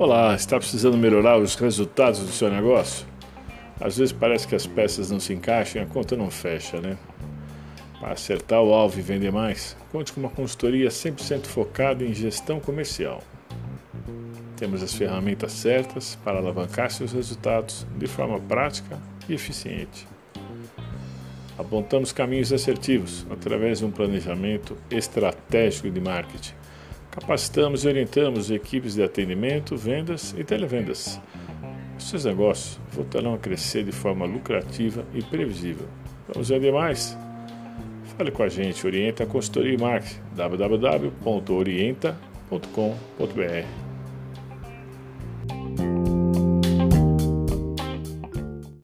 Olá, está precisando melhorar os resultados do seu negócio? Às vezes parece que as peças não se encaixam e a conta não fecha, né? Para acertar o alvo e vender mais, conte com uma consultoria 100% focada em gestão comercial. Temos as ferramentas certas para alavancar seus resultados de forma prática e eficiente. Apontamos caminhos assertivos através de um planejamento estratégico de marketing Capacitamos e orientamos equipes de atendimento, vendas e televendas. Seus negócios voltarão a crescer de forma lucrativa e previsível. Vamos vender mais? Fale com a gente, Orienta a Consultoria e Marketing, www.orienta.com.br